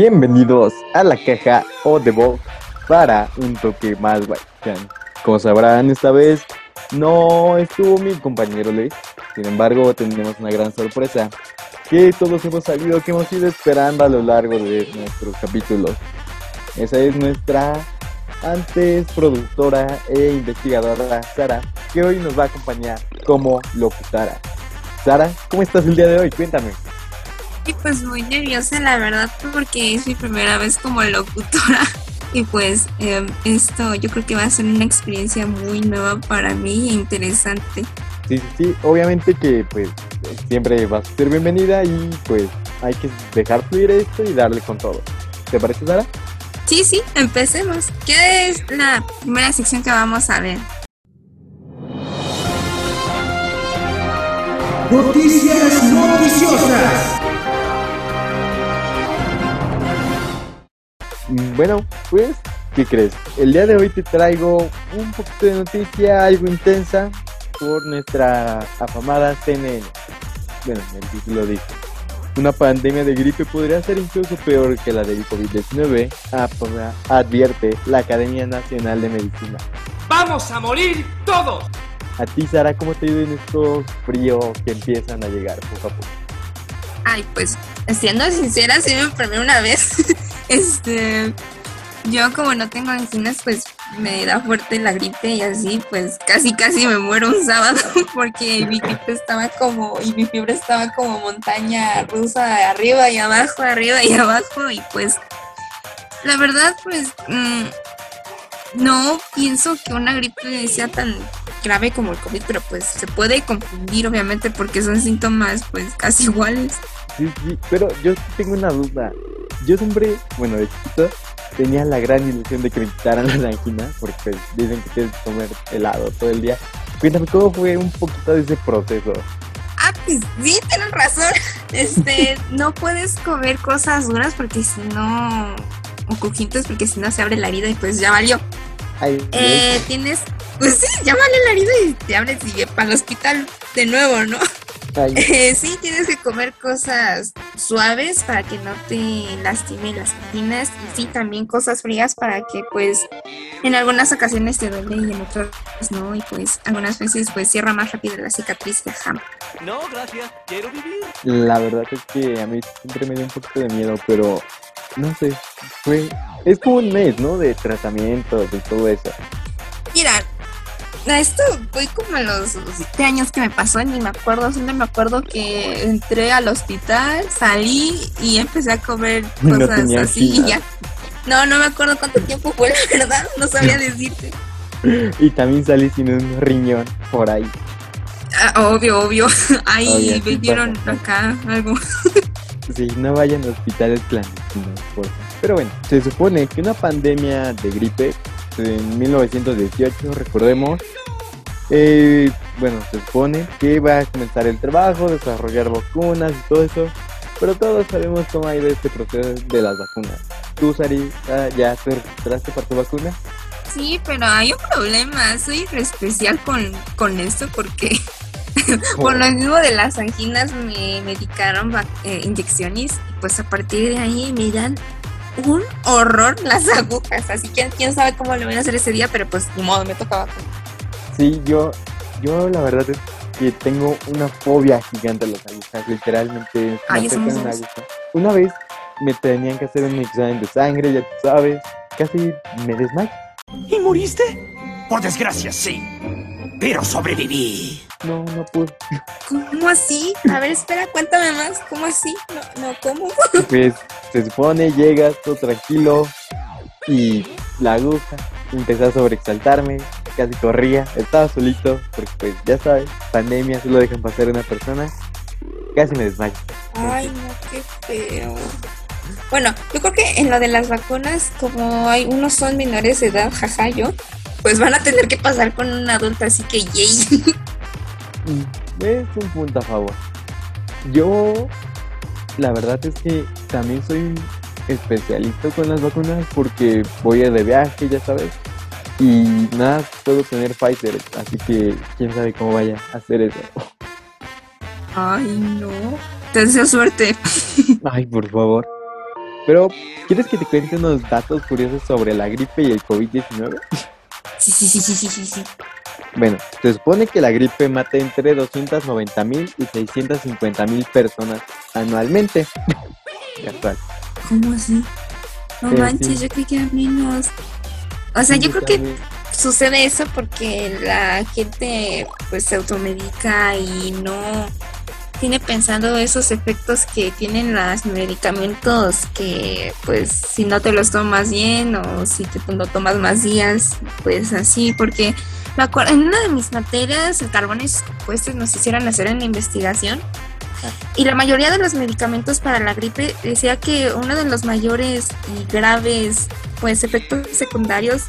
Bienvenidos a la caja o de para un toque más bacán. Como sabrán, esta vez no estuvo mi compañero Luis. Sin embargo, tenemos una gran sorpresa que todos hemos sabido que hemos ido esperando a lo largo de nuestros capítulos. Esa es nuestra antes productora e investigadora Sara, que hoy nos va a acompañar como locutora. Sara, ¿cómo estás el día de hoy? Cuéntame. Y pues muy nerviosa, la verdad, porque es mi primera vez como locutora. Y pues em, esto yo creo que va a ser una experiencia muy nueva para mí e interesante. Sí, sí, sí, obviamente que pues siempre vas a ser bienvenida y pues hay que dejar fluir esto y darle con todo. ¿Te parece, Sara? Sí, sí, empecemos. ¿Qué es la primera sección que vamos a ver? Noticias noticiosas. Bueno, pues, ¿qué crees? El día de hoy te traigo un poquito de noticia algo intensa por nuestra afamada CNN. Bueno, el título dice, una pandemia de gripe podría ser incluso peor que la del COVID-19, ap- advierte la Academia Nacional de Medicina. ¡Vamos a morir todos! A ti, Sara, ¿cómo te ha ido en estos fríos que empiezan a llegar poco a poco? Ay, pues, siendo sincera, sí me enfermé una vez. este, yo como no tengo anginas, pues me da fuerte la gripe y así, pues casi casi me muero un sábado porque mi gripe estaba como, y mi fiebre estaba como montaña rusa arriba y abajo, arriba y abajo y pues, la verdad, pues, mm, no pienso que una gripe sea tan grave como el COVID, pero pues se puede confundir obviamente porque son síntomas pues casi iguales. Sí, sí, pero yo tengo una duda. Yo siempre, bueno, de chiquito, tenía la gran ilusión de que me quitaran la angina, porque pues, dicen que tienes que comer helado todo el día. Cuéntame cómo fue un poquito de ese proceso. Ah, pues sí, tienes razón. Este, no puedes comer cosas duras porque si no, o crujientes porque si no se abre la herida y pues ya valió. Ay, Eh, tienes, pues sí, ya vale la herida y te abres y para el hospital de nuevo, ¿no? Eh, sí, tienes que comer cosas suaves para que no te lastimen las anginas y sí, también cosas frías para que pues en algunas ocasiones te duele y en otras no y pues algunas veces pues cierra más rápido la cicatriz y ajá. No, gracias. Quiero vivir. La verdad es que a mí siempre me dio un poquito de miedo, pero no sé, fue... Es como un mes, ¿no? De tratamiento, de todo eso. Mira, esto voy como a los siete años que me pasó, ni me acuerdo, solo me acuerdo que entré al hospital, salí y empecé a comer cosas así y ya. No, no me acuerdo cuánto tiempo fue, la verdad, no sabía decirte. Y también salí sin un riñón por ahí. Ah, obvio, obvio. Ahí sí vendieron acá algo. Sí, no vayan a hospitales clandestinos, por favor. Pero bueno, se supone que una pandemia de gripe en 1918, recordemos, eh, bueno, se supone que va a comenzar el trabajo, desarrollar vacunas y todo eso, pero todos sabemos cómo ha ido este proceso de las vacunas. ¿Tú, Sari, ya te registraste para tu vacuna? Sí, pero hay un problema. Soy especial con, con esto porque por lo mismo de las anginas me medicaron eh, inyecciones y pues a partir de ahí me dan un horror las agujas. Así que quién sabe cómo lo voy a hacer ese día, pero pues ni modo, me tocaba. Sí, yo, yo la verdad es que tengo una fobia gigante a las agujas, literalmente. me Ay, una aguja. Una vez me tenían que hacer un examen de sangre, ya tú sabes, casi me desmayo. ¿Y moriste? Por desgracia, sí. Pero sobreviví. No, no pude. ¿Cómo así? A ver, espera, cuéntame más. ¿Cómo así? No, no, ¿cómo? Pues se supone, llegas todo tranquilo y la aguja empezó a sobreexaltarme, casi corría, estaba solito, porque pues ya sabes, pandemia, solo dejan pasar una persona, casi me desmayo. Ay, no, qué feo. Bueno, yo creo que en lo de las vacunas, como hay unos son menores de edad, jaja, yo, pues van a tener que pasar con un adulto, así que yay. Mm, Es un punto a favor. Yo, la verdad es que también soy un especialista con las vacunas porque voy de viaje, ya sabes. Y nada, puedo tener Pfizer, así que quién sabe cómo vaya a hacer eso. Ay, no. Te deseo suerte. Ay, por favor. Pero, ¿quieres que te cuente unos datos curiosos sobre la gripe y el COVID-19? Sí, sí, sí, sí, sí, sí, sí. Bueno, se supone que la gripe mata entre 290 mil y 650 mil personas anualmente. ¿Cómo así? No Eh, manches, sí. yo creí que menos. O sea, yo creo que sucede eso porque la gente pues se automedica y no tiene pensando esos efectos que tienen los medicamentos que pues si no te los tomas bien o si te lo tomas más días pues así porque me acuerdo en una de mis materias el carbones compuestos nos hicieron hacer una investigación y la mayoría de los medicamentos para la gripe decía que uno de los mayores y graves pues efectos secundarios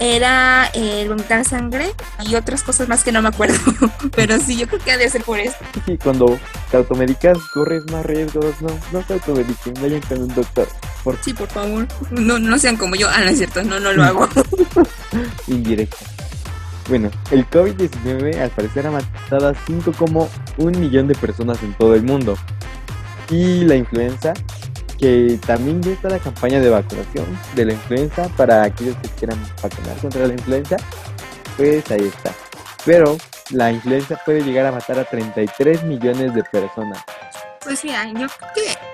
era el vomitar sangre y otras cosas más que no me acuerdo. Pero sí, yo creo que ha de ser por eso. Sí, cuando te automedicas corres más riesgos. No, no se automediquen, vayan con un doctor. Por Sí, por favor. No, no sean como yo. Ah, no es cierto, no, no lo hago. indirecta. Bueno, el COVID-19 al parecer ha matado a 5,1 millón de personas en todo el mundo. Y la influenza, que también ya está la campaña de vacunación de la influenza para aquellos que quieran vacunar contra la influenza, pues ahí está. Pero la influenza puede llegar a matar a 33 millones de personas. Pues mira, yo creo que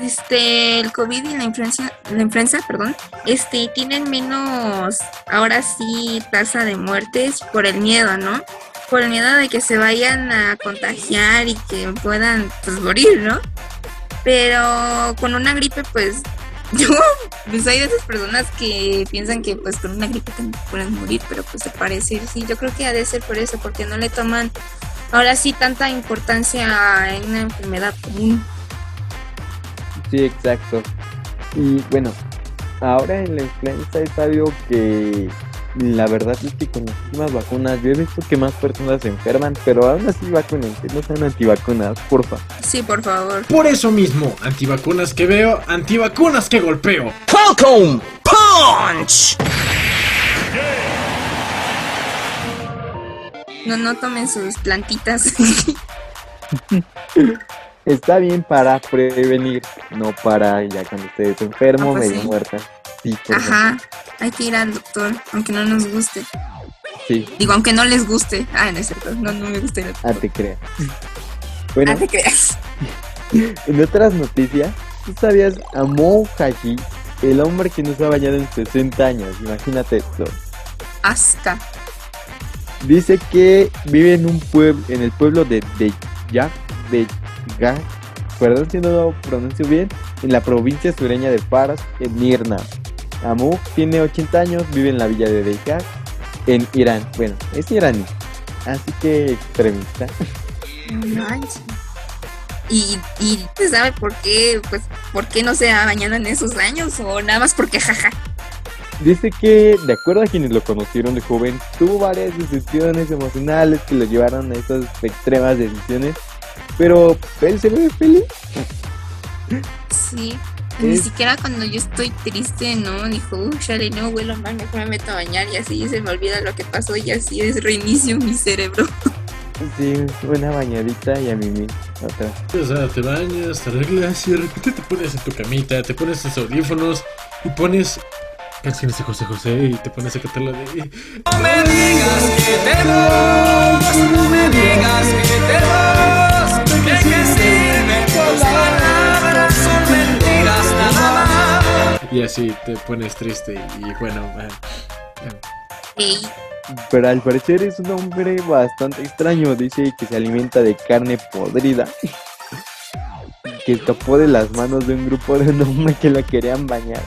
este el COVID y la influenza, la influenza, perdón, este tienen menos ahora sí tasa de muertes por el miedo, ¿no? Por el miedo de que se vayan a contagiar y que puedan pues morir, ¿no? Pero con una gripe pues yo pues soy de esas personas que piensan que pues con una gripe pueden morir, pero pues te parece, sí, yo creo que ha de ser por eso, porque no le toman ahora sí tanta importancia en una enfermedad común. Sí, exacto. Y bueno, ahora en la influenza es algo que la verdad es que con las últimas vacunas yo he visto que más personas se enferman, pero aún así vacúnense, no sean antivacunas, porfa. Sí, por favor. Por eso mismo, antivacunas que veo, antivacunas que golpeo. Falcon Punch. No, no tomen sus plantitas. Está bien para prevenir, no para ya cuando estés enfermo, Ah, pues medio sí. muerta. Sí. Ajá. Hay que ir al doctor, aunque no nos guste. Sí, Digo, aunque no les guste. Ah, no es cierto. No, no me gusta ah, te creas. Bueno, Ah, te creas. en otras noticias, ¿tú sabías a Mo Haji, el hombre que no se ha bañado en 60 años? Imagínate esto. Asca. Dice que vive en un pueblo, en el pueblo de de Ga, perdón si no lo pronuncio bien, en la provincia sureña de Fars, en Mirna. Amu tiene 80 años, vive en la villa de Deyak, en Irán. Bueno, es iraní, así que extremista. No. Y, y ¿se sabe por qué? Pues, ¿por qué no se ha bañado en esos años? O nada más porque jaja. Dice que, de acuerdo a quienes lo conocieron de joven, tuvo varias decisiones emocionales que lo llevaron a estas extremas decisiones, pero él se ve feliz. Sí. Ni siquiera cuando yo estoy triste, ¿no? Dijo, uy, chale, no huelo mal, mejor me meto a bañar y así se me olvida lo que pasó y así es reinicio mi cerebro. Sí, una bañadita y a mí otra. O sea, te bañas, te arreglas y de repente te pones en tu camita, te pones tus audífonos y pones canciones de José José y te pones a cantar la de... No me digas que te vas, no me digas que te vas. ¿De qué sirven tus palabras? Son mentiras nada más. Y así te pones triste y bueno... ah, ah. Ey, Pero al parecer es un hombre bastante extraño. Dice que se alimenta de carne podrida. Que escapó de las manos de un grupo de un hombre que lo querían bañar.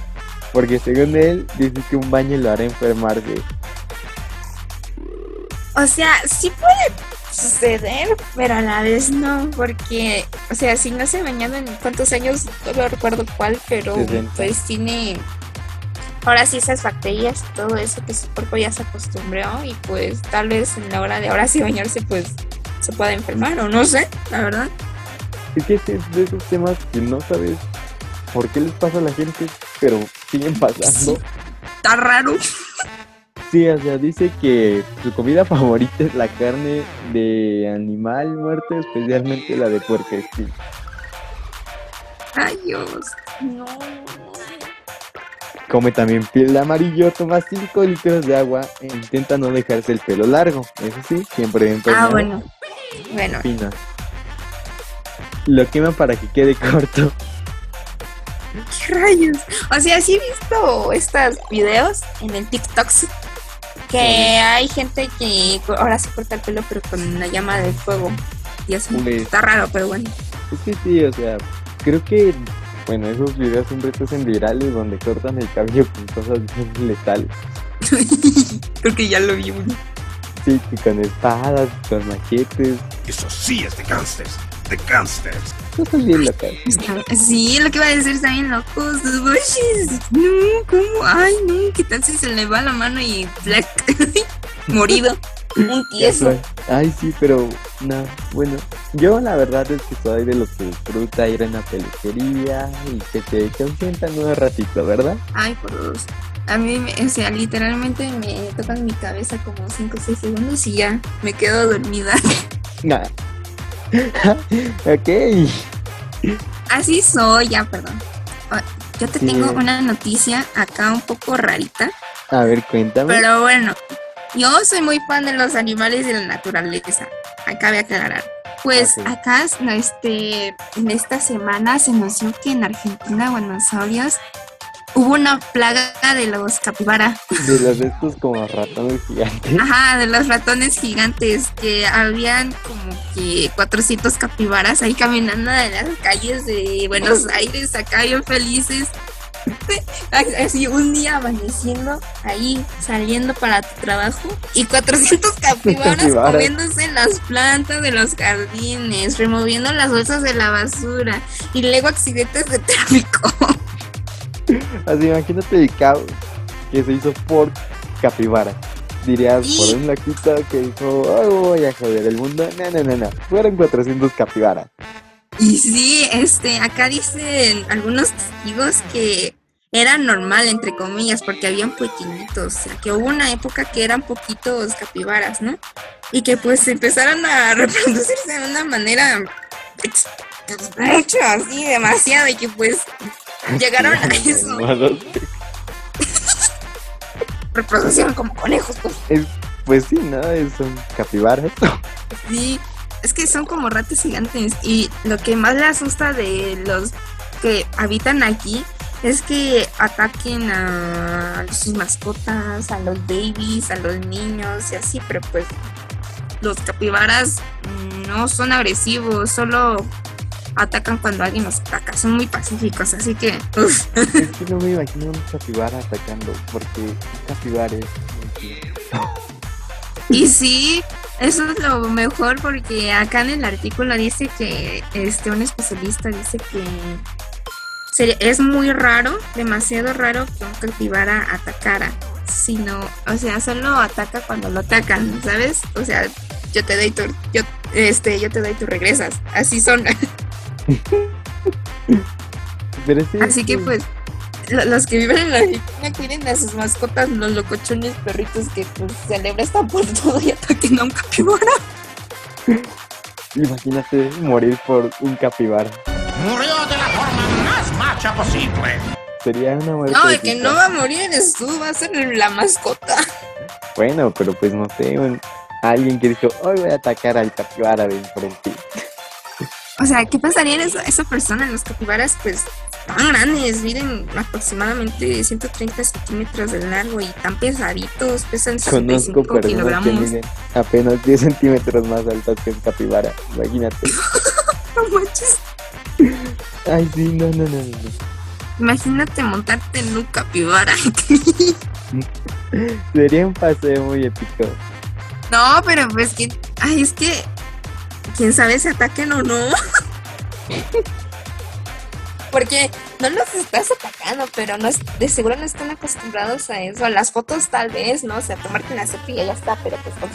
Porque según él, dice que un baño lo hará enfermarse. O sea, sí puede suceder, pero a la vez no, porque, o sea, si no se ha bañado en cuántos años, no me recuerdo cuál, pero 60. pues tiene ahora sí esas bacterias y todo eso que su cuerpo ya se acostumbró y pues tal vez en la hora de ahora sí bañarse pues se pueda enfermar o no sé, la verdad. Es que es de esos temas que no sabes por qué les pasa a la gente, pero siguen pasando. Está raro. Sí, o sea, dice que su comida favorita es la carne de animal muerto, especialmente la de puercoespín. Ay, Dios. No. Come también piel de amarillo, toma 5 litros de agua e intenta no dejarse el pelo largo. Eso sí, siempre en Ah, bueno. Bueno, Fina. Lo quema para que quede corto. ¿qué rayos? O sea, sí he visto estos videos en el TikTok que hay gente que ahora se corta el pelo pero con la llama del fuego. Y así. Pues- Está raro, pero bueno. Es que sí, o sea, creo que, bueno, esos videos siempre se hacen virales donde cortan el cabello con cosas bien letales. Creo que ya lo vi uno. Sí, que con espadas, con machetes, Eso sí es de gangsters. De gangsters. Bien Sí, lo que iba a decir está bien locos. No, ¿cómo? Ay, no, ¿qué tal si se le va la mano y black? Morido. Un tieso. Ay, sí, pero no, bueno, yo la verdad es que soy de los que disfruta ir a una peluquería y que te consientan un ratito, ¿verdad? Ay, por dos. A mí, o sea, literalmente me tocan mi cabeza como 5 o 6 segundos y ya me quedo dormida. Nah. Ok. Así soy, ya, perdón. Ah, Yo te Sí. tengo una noticia acá un poco rarita, A ver, cuéntame. pero bueno, yo soy muy fan de los animales y de la naturaleza. Acá voy a aclarar. Pues acá, este, en esta semana se anunció que en Argentina, Buenos Aires, hubo una plaga de los capibara. De los estos como ratones gigantes. Ajá, de los ratones gigantes, que habían como que 400 capibaras ahí caminando en las calles de Buenos Aires, acá bien felices. Así un día amaneciendo ahí, saliendo para tu trabajo, y 400 capibaras Capibaras. comiéndose las plantas de los jardines, removiendo las bolsas de la basura, y luego accidentes de tráfico. Así, imagínate el caos que se hizo por capibara. Dirías, por un loquito que dijo, "Oh, voy a joder el mundo. No, no, no, no. Fueron 400 capibaras. Y sí, este, acá dicen algunos testigos que era normal, entre comillas, porque habían pequeñitos, o sea, que hubo una época que eran poquitos capibaras, ¿no? Y que pues empezaron a reproducirse de una manera ex- mucho, así, demasiado, y que pues llegaron a eso, reproducción como conejos, pues Pues sí, ¿no? Son capibaras. Sí, es que son como ratas gigantes y lo que más le asusta de los que habitan aquí es que ataquen a sus mascotas, a los babies, a los niños y así, pero pues los capibaras no son agresivos, solo atacan cuando alguien los ataca, son muy pacíficos, así que uf, es que no me imagino un capibara atacando. Porque un capibara es muy. Y sí, eso es lo mejor porque acá en el artículo dice que este un especialista dice que es muy raro, demasiado raro que un capibara atacara, sino, o sea, solo ataca cuando lo atacan, ¿sabes? O sea, yo te doy tu yo este yo te doy tu regresas, así son. Pero sí, Así que sí. pues lo- los que viven en la Argentina cuiden a sus mascotas, los locochones perritos que pues celebra esta por todo y ataquen a un capibara. Imagínate morir por un capibara. Murió de la forma más macha posible. Sería una muerte. No, el que no va a morir eres tú, va a ser la mascota. Bueno, pero pues no sé, un- alguien que dijo, hoy voy a atacar al capibara de enfrente. O sea, ¿qué pasaría en esa, esa persona? Los capibaras, pues, tan grandes, miden aproximadamente 130 centímetros de largo y tan pesaditos, pesan Conozco 65 personas que kilogramos. miden apenas 10 centímetros más altas que un capibara. Imagínate. No manches. Ay, sí, no, no, no, no. no. Imagínate montarte en un capibara. Sería un paseo muy épico. No, pero pues que. Ay, es que. Quién sabe si ataquen o no. Porque no los estás atacando, pero no es, de seguro no están acostumbrados a eso. A las fotos tal vez, ¿no? O sea, tomarte una selfie y ya está, pero pues con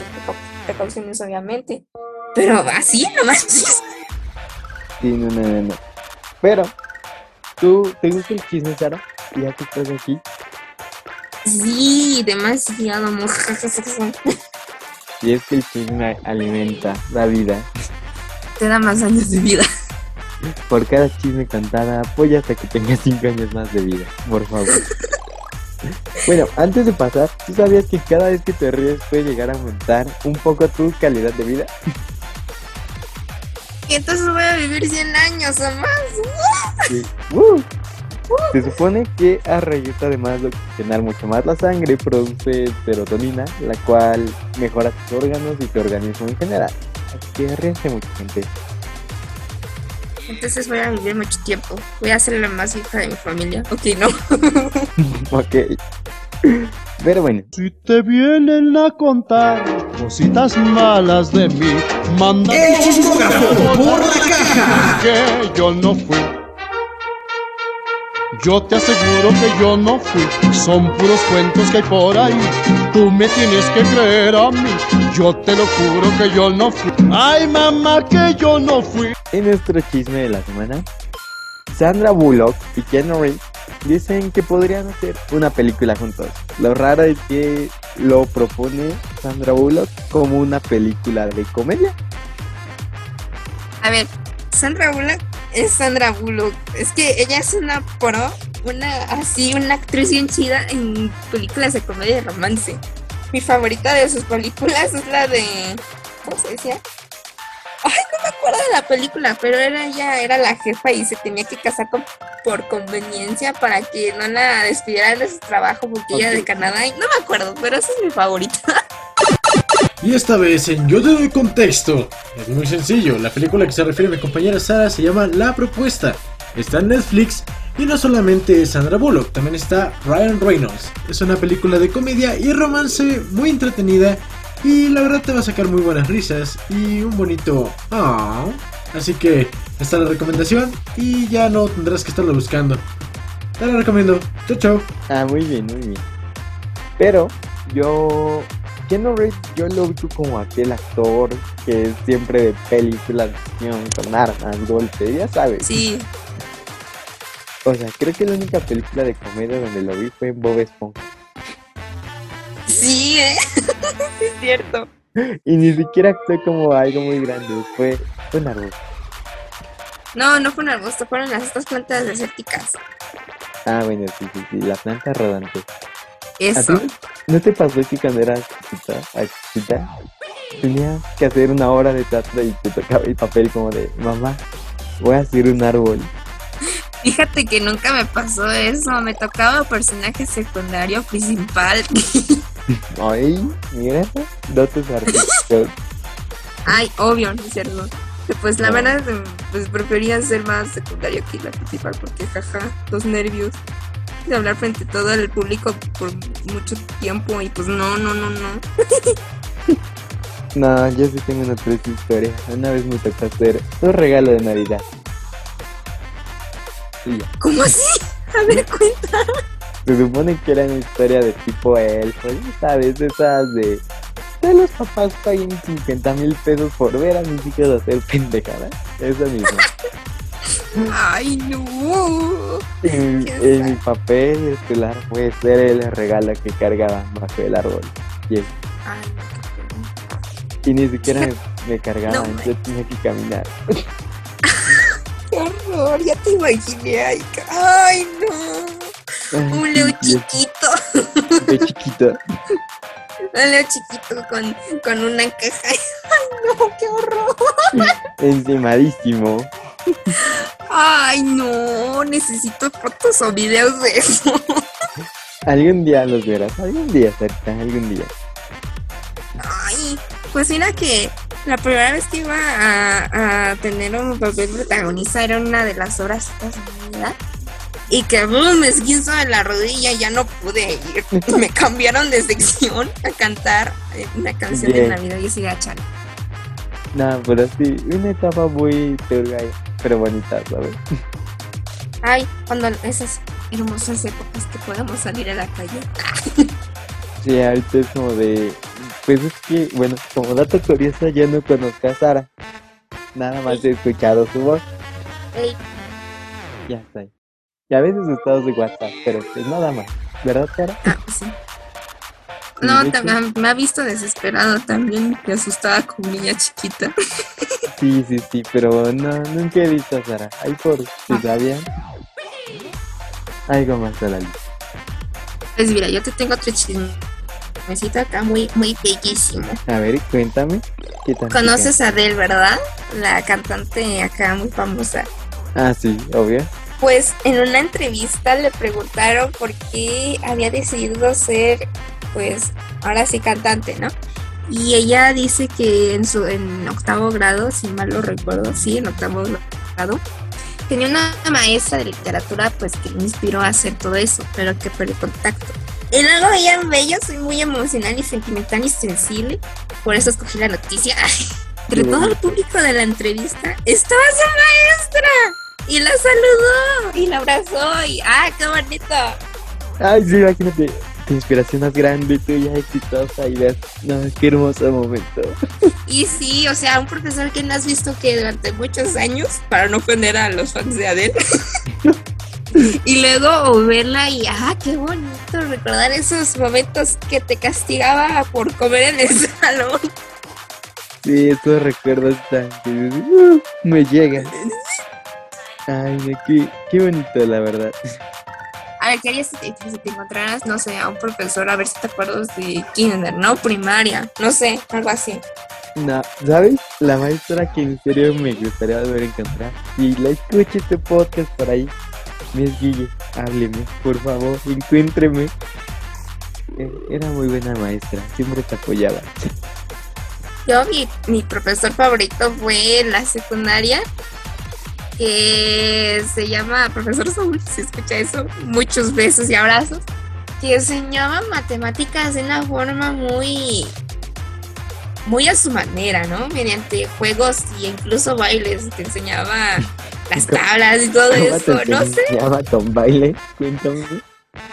precauciones obviamente. Pero así no manches. Sí, no, no, no. Pero, ¿tú te gusta el chisme, Sara? Ya que estás aquí. Sí, demasiado mojajas. Y es que el chisme alimenta la vida. Te da más años de vida. Por cada chisme cantada, apoya hasta que tengas 5 años más de vida, por favor. Bueno, antes de pasar, ¿tú sabías que cada vez que te ríes puede llegar a aumentar un poco tu calidad de vida? Entonces voy a vivir 100 años o más. Sí. ¡Uh! Se supone que a además de oxigenar mucho más la sangre, produce serotonina, la cual mejora tus órganos y tu organismo en general. Así que ríense mucha gente. Entonces voy a vivir mucho tiempo. Voy a ser la más hija de mi familia. Ok, no. Ok. Pero bueno, Si te vienen a contar cositas malas de mí, manda El chismógrafo por la caja. que yo no fui. Yo te aseguro que yo no fui, son puros cuentos que hay por ahí. Tú me tienes que creer a mí, yo te lo juro que yo no fui. Ay mamá que yo no fui. en nuestro chisme de la semana, Sandra Bullock y Keanu Reeves dicen que podrían hacer una película juntos. Lo raro es que lo propone Sandra Bullock como una película de comedia. A ver, Sandra Bullock es Sandra Bullock. Es que ella es una pro, una así, una actriz bien chida en películas de comedia y romance. Mi favorita de sus películas es la de. ¿Cómo se decía? Ay, no me acuerdo de la película, pero era ella, era la jefa y se tenía que casar con- por conveniencia para que no la despidieran de su trabajo porque ella de. Canadá. Y no me acuerdo, pero esa es mi favorita. Y esta vez en Yo te doy contexto. Es muy sencillo, la película que se refiere a mi compañera Sara se llama La Propuesta. Está en Netflix y no solamente es Sandra Bullock, también está Ryan Reynolds. Es una película de comedia y romance muy entretenida y la verdad te va a sacar muy buenas risas y un bonito "Ah". Así que está la recomendación y ya no tendrás que estarlo buscando. Te la recomiendo. Chao, chao. Ah, muy bien, muy bien. Pero yo, Yo lo ubico como aquel actor que es siempre de películas de acción con armas, golpes, ya sabes. Sí, O sea, creo que la única película de comedia donde lo vi fue en Bob Esponja. sí, ¿eh? Sí es cierto. Y ni siquiera actué como algo muy grande, fue un árbol. No, no fue un arbusto, fueron las estas plantas desérticas. Ah, bueno, sí, sí, sí, la planta rodante. ¿A Eso. ti no te pasó que cuando eras chiquita, chiquita, tenías que hacer una hora de teatro y te tocaba el papel como de, mamá, voy a hacer un árbol? Fíjate que nunca me pasó eso. Me tocaba personaje secundario principal. Ay, mira, dotes artísticos. Ay, obvio, ¿no es cierto? Pues la No. verdad, pues prefería ser más secundario que la principal porque jaja, los nervios de hablar frente a todo el público por mucho tiempo y pues no, no, no, no. No, yo sí tengo una triste historia. Una vez me tocó hacer un regalo de Navidad. ¿Cómo así? A ver, cuenta. Se supone que era una historia de tipo elfo, ya sabes, esas de... De los papás paguen 50 mil pesos por ver a mis hijos hacer pendejadas. Eso mismo. Ay, no. Y en mi papel estelar fue ser el regalo que cargaba bajo el árbol. Y, Ay, no, y ni siquiera me, me cargaban, No, yo tenía que caminar. Qué horror, ya te imaginé. Ay, no. Un Leo Y chiquito. de chiquito. Un Leo chiquito con, con una caja. Ay, no, qué horror. Encimadísimo. Ay, no. Necesito fotos o videos de eso. Algún día los verás, algún día, Sarita, algún día. Ay, pues mira que la primera vez que iba a, a tener un papel protagonista era una de las obras de Navidad. Y que boom, me esguinzo de la rodilla y ya no pude ir. Me cambiaron de sección a cantar eh, una canción de. Navidad y así chale. No, pero sí, una etapa muy turga, pero bonita, ¿sabes? Ay, cuando esas hermosas épocas que podamos salir a la calle. Sí, ahorita es como de. Pues es que, bueno, como dato curioso, yo no conozco a Sara. Nada más he escuchado su voz, ya está. ahí. Y a veces estados de WhatsApp, pero pues nada más. ¿Verdad, Sara? ah, pues sí. Y No, de ta- hecho- me ha visto desesperado también, me asustaba como niña chiquita. Sí, sí, sí, pero no, nunca he visto a Sara. Ahí por si sabían. Algo más a la lista. Pues mira, yo te tengo otro chismecito acá muy, muy bellísimo. A ver, cuéntame. ¿Qué tan Conoces a Adele, ¿verdad? La cantante acá muy famosa. Ah, sí, obvio. Pues en una entrevista le preguntaron por qué había decidido ser, pues, ahora sí cantante, ¿no? Y ella dice que en su en octavo grado, si mal lo recuerdo, sí, en octavo grado, tenía una maestra de literatura, pues, que le inspiró a hacer todo eso, pero que perdió contacto. Y luego ella bello, soy muy emocional y sentimental y sensible, por eso escogí la noticia. Entre todo el público de la entrevista estaba su maestra y la saludó y la abrazó y ¡ah, qué bonito! Ay, sí, imagínate. Tu inspiración más grande, tú ya exitosa y ves. No, qué hermoso momento. Y sí, o sea, un profesor que no has visto que durante muchos años, para no ofender a los fans de Adele, y luego verla y ¡ah, qué bonito! Recordar esos momentos que te castigaba por comer en el salón. Sí, esos recuerdos tan. uh, me llegan. Ay, qué, qué bonito, la verdad. A ver, ¿qué harías si te, si te encontraras, no sé, a un profesor, a ver si te acuerdas de kinder, ¿no? Primaria, no sé, algo así. No, ¿sabes? La maestra que en serio me gustaría volver a encontrar. Y la escucho este podcast por ahí. Miss Guille, hábleme, por favor, encuéntreme. Eh, Era muy buena maestra, siempre te apoyaba. Yo, mi, mi profesor favorito fue en la secundaria, que se llama Profesor Saúl, si escucha eso, muchos besos y abrazos, que enseñaba matemáticas de una forma muy, muy a su manera, ¿no? Mediante juegos y incluso bailes, te enseñaba las tablas y todo ¿Cómo eso, no sé. con baile? Cuéntame.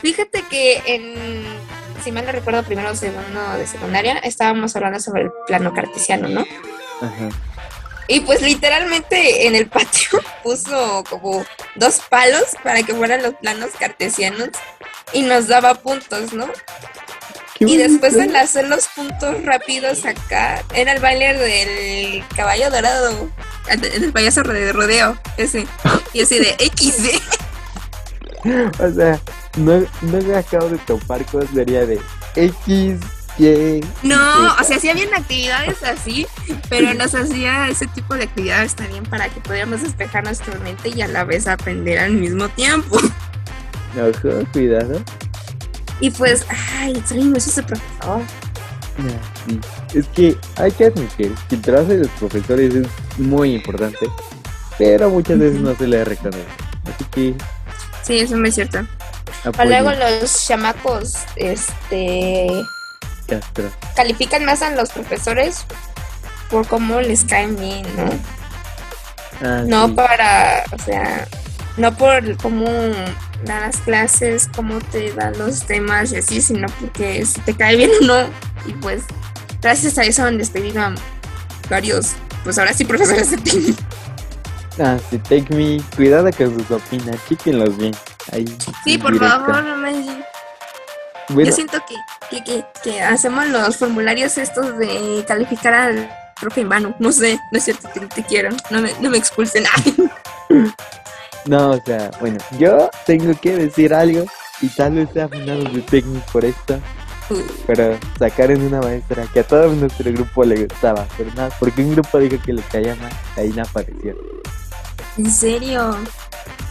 Fíjate que en, si mal no recuerdo, primero o segundo de secundaria, estábamos hablando sobre el plano cartesiano, ¿no? Ajá. Y pues literalmente en el patio puso como dos palos para que fueran los planos cartesianos y nos daba puntos, ¿no? Y después de bonito. hacer los puntos rápidos acá, era el baile del caballo dorado, el payaso de rodeo, ese. Y así de XD. O sea, no, no me acabo de topar cómo sería de X, No, o sea, sí habían actividades así, pero nos hacía ese tipo de actividades también para que pudiéramos despejar nuestra mente y a la vez aprender al mismo tiempo. Ojo, cuidado. Y pues, ay, extraño mucho ese profesor. Sí. Es que hay que admitir que el trabajo de los profesores es muy importante, pero muchas veces no se le reconoce. Así que Sí, eso me es cierto. Apoyen luego los chamacos, este, Califican más a los profesores por cómo les caen bien, ¿no? Ah, No sí. para, o sea, no por cómo dan las clases, cómo te dan los temas y así, sino porque si te cae bien o no. Y pues, gracias a eso han despedido a varios, pues ahora sí, profesores de técnica. Ah, sí, take me. Cuidado con sus opinas, chíquenlos bien. Ahí. Sí, por directo. favor, no me... Bueno, Yo siento que, que, que, que hacemos los formularios estos de calificar al profe en vano. No sé, no es cierto, te, te quiero. No me, no me expulsen. no, o sea, bueno, yo tengo que decir algo y tal vez sea fundado de técnico por esto, pero sacaron una maestra que a todo nuestro grupo le gustaba, pero nada, porque un grupo dijo que le caía mal, ahí no apareció. ¿En serio?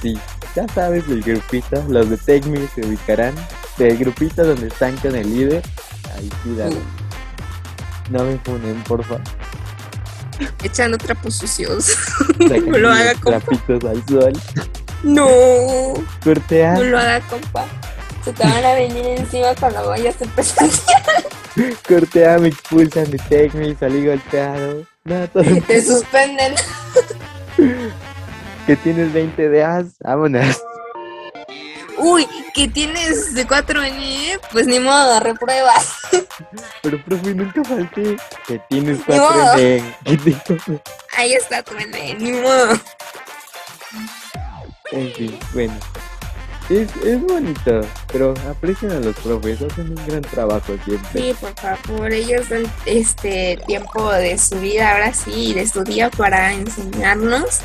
Sí, ya sabes el grupito, los de Tecmi se ubicarán, del grupito donde están con el líder, ahí cuidado. No me funen, por favor. Echando trapos sucios. No lo haga, compa. trapitos al sol. No, Cortea, no lo haga, compa. Se te van a venir encima cuando vayas a empezar. cortea, me expulsan de Tecmi, salí golpeado. No, todo Te suspenden. que tienes 20 de as, vámonos. Uy, que tienes de 4N, pues ni modo, repruebas. Pero profe, nunca falté. Que tienes Ni modo. 4 de. ¿Qué te- Ahí está tu N, ni modo. En fin, bueno. Es, es bonito, pero aprecien a los profes, hacen un gran trabajo siempre. Sí, por favor, ellos dan este tiempo de su vida ahora sí, y de su día para enseñarnos,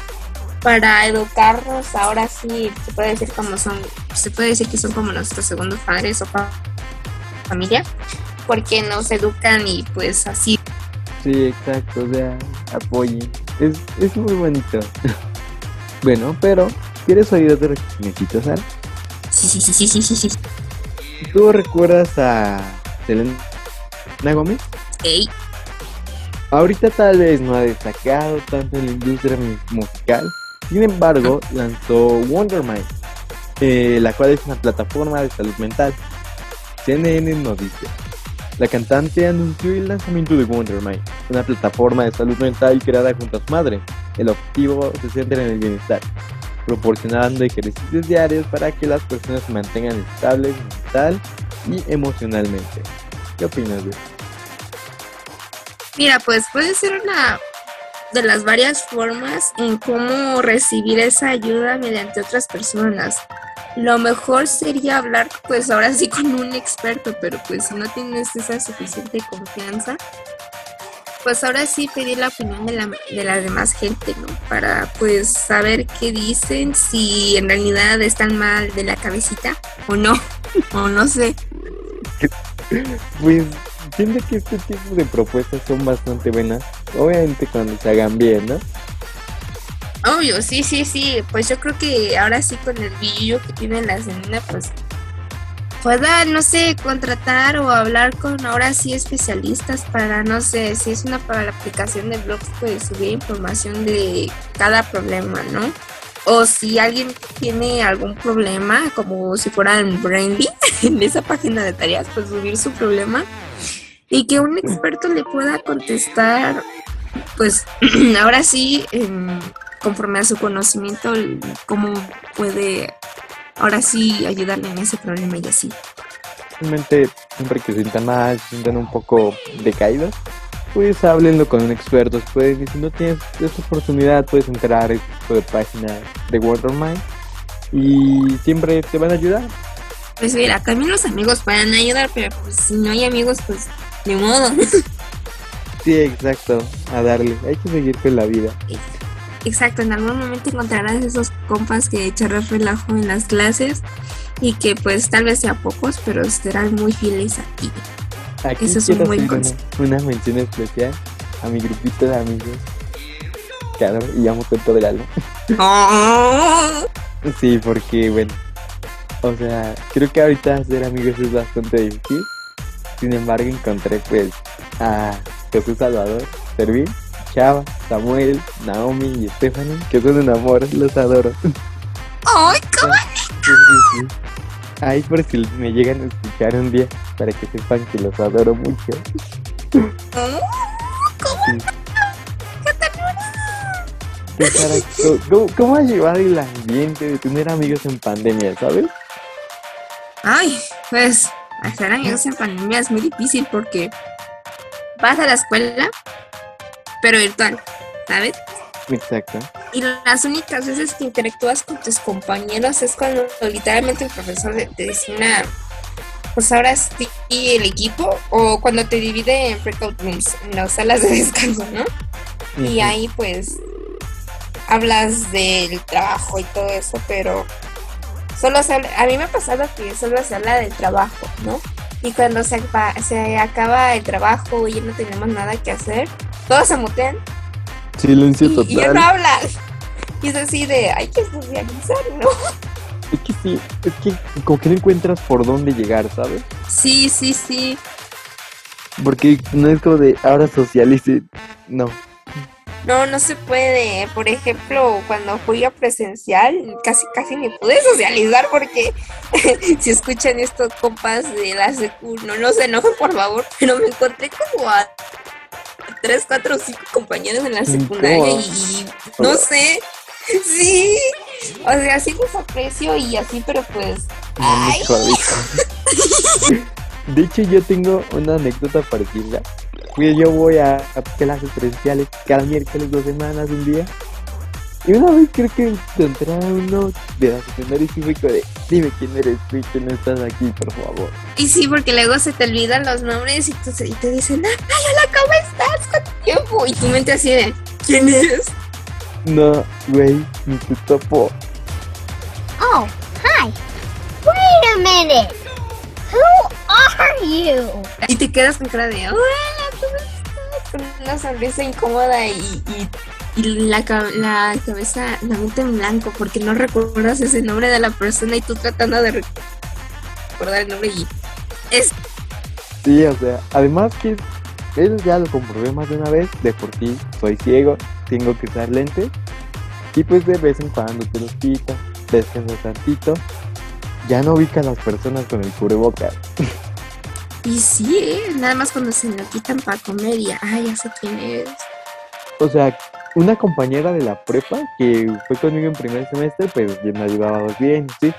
para educarnos, ahora sí, se puede decir como son, se puede decir que son como nuestros segundos padres o fa- familia, porque nos educan y pues así. Sí, exacto, o sea, apoyen. Es, es muy bonito. bueno, pero, ¿quieres oír otro chismecito, Sara? Sí, sí, sí, sí, sí, sí. ¿Tú recuerdas a Selena Gómez? Ey, Ahorita tal vez no ha destacado tanto en la industria mu- musical, sin embargo lanzó Wonder Mind, eh, la cual es una plataforma de salud mental. CNN nos dice, la cantante anunció el lanzamiento de Wonder Mind, una plataforma de salud mental creada junto a su madre. El objetivo se centra en el bienestar, proporcionando ejercicios diarios para que las personas se mantengan estables mental y emocionalmente. ¿Qué opinas de? Mira, pues puede ser una de las varias formas en cómo recibir esa ayuda mediante otras personas. Lo mejor sería hablar, pues ahora sí, con un experto, pero pues si no tienes esa suficiente confianza, pues ahora sí pedir la opinión de la, de la demás gente, ¿no? Para pues saber qué dicen, si en realidad están mal de la cabecita o no, o no sé. Pues siento que este tipo de propuestas son bastante buenas. Obviamente cuando se hagan bien, ¿no? Obvio, sí, sí, sí. Pues yo creo que ahora sí con el brillo que tiene la Selena, pues pueda, no sé, contratar o hablar con ahora sí especialistas para, no sé, si es una para la aplicación de blogs, pues subir información de cada problema, ¿no? O si alguien tiene algún problema, como si fuera en Brainly, en esa página de tareas, pues subir su problema y que un experto le pueda contestar, pues ahora sí, conforme a su conocimiento, cómo puede ahora sí ayudarle en ese problema y así. Realmente siempre que se sientan mal, se sientan un poco decaídos, pues háblenlo con un experto. Puedes, y si no tienes esta oportunidad, puedes entrar a este tipo de página de Wonder Mind y siempre te van a ayudar. Pues mira, también los amigos pueden ayudar, pero pues si no hay amigos, pues de modo. Sí, exacto, a darle. Hay que seguir con la vida. Exacto, en algún momento encontrarás esos compas que echarán relajo en las clases y que pues tal vez sea pocos, pero serán muy fieles a ti. Aquí Ese es un buen consejo. una, una mención especial a mi grupito de amigos. Claro, y amo con todo el alma. ¡Oh! Sí, porque bueno, o sea, creo que ahorita hacer amigos es bastante difícil. Sin embargo, encontré pues a Jesús Salvador, Servín, Chava, Samuel, Naomi y Stephanie, que son un amor, los adoro. ¡Ay, sí, sí. Ahí por si me llegan a escuchar un día, para que sepan que los adoro mucho. Sí. ¿Qué co- ¿Cómo, cómo has llevado el ambiente de tener amigos en pandemia, sabes? Ay, pues hacer amigos en pandemia es muy difícil porque vas a la escuela, pero virtual, ¿sabes? Exacto. Y las únicas veces que interactúas con tus compañeros es cuando literalmente el profesor te te designa, pues ahora sí, el equipo, o cuando te divide en breakout rooms, en las salas de descanso, ¿no? Y ahí pues hablas del trabajo y todo eso, pero solo se habla, a mí me ha pasado que solo se habla del trabajo, ¿no? Y cuando se, acaba- se acaba el trabajo y ya no tenemos nada que hacer, todos se mutean Silencio y, y ya no total. hablan. Y es así de, hay que socializar, ¿no? Es que sí, es que como que no encuentras por dónde llegar, ¿sabes? Sí, sí, sí. Porque no es como de ahora socialice. No. No, no se puede. Por ejemplo, cuando fui a presencial, casi casi ni pude socializar porque si escuchan estos compas de la secu, no, no se enojen por favor, pero me encontré como a tres, cuatro, cinco compañeros en la secundaria y, y no sé. Sí, o sea, sí los aprecio y así, pero pues, ay, de hecho, yo tengo una anécdota parecida. Pues yo voy a, clases presenciales cada miércoles, dos semanas, un día. Y una vez creo que encontré a uno de la secundaria y fue de, dime quién eres tú y que no estás aquí, por favor. Y sí, porque luego se te olvidan los nombres y, tú- y te dicen, ay, hola, ¿cómo estás? ¿Cuánto tiempo? Y tu mente así de, ¿quién es? No, güey, ni te topo. Oh, hi. Wait a minute. Who are you? Y te quedas con cara de, hola, ¿cómo estás? Con una sonrisa incómoda y, y, y la, ca- la cabeza, la mente en blanco, porque no recuerdas ese nombre de la persona y tú tratando de rec- recordar el nombre y es Sí, o sea, además que eso ya lo comprobé más de una vez, de por sí soy ciego, tengo que usar lentes y pues de vez en cuando te los quitas, descansas tantito, ya no ubicas a las personas con el cubrebocas. Y sí, ¿eh? nada más cuando se lo quitan para comer y ay, ya sé quién es. O sea, una compañera de la prepa que fue conmigo en primer semestre, pues bien nos llevábamos bien, ¿sí?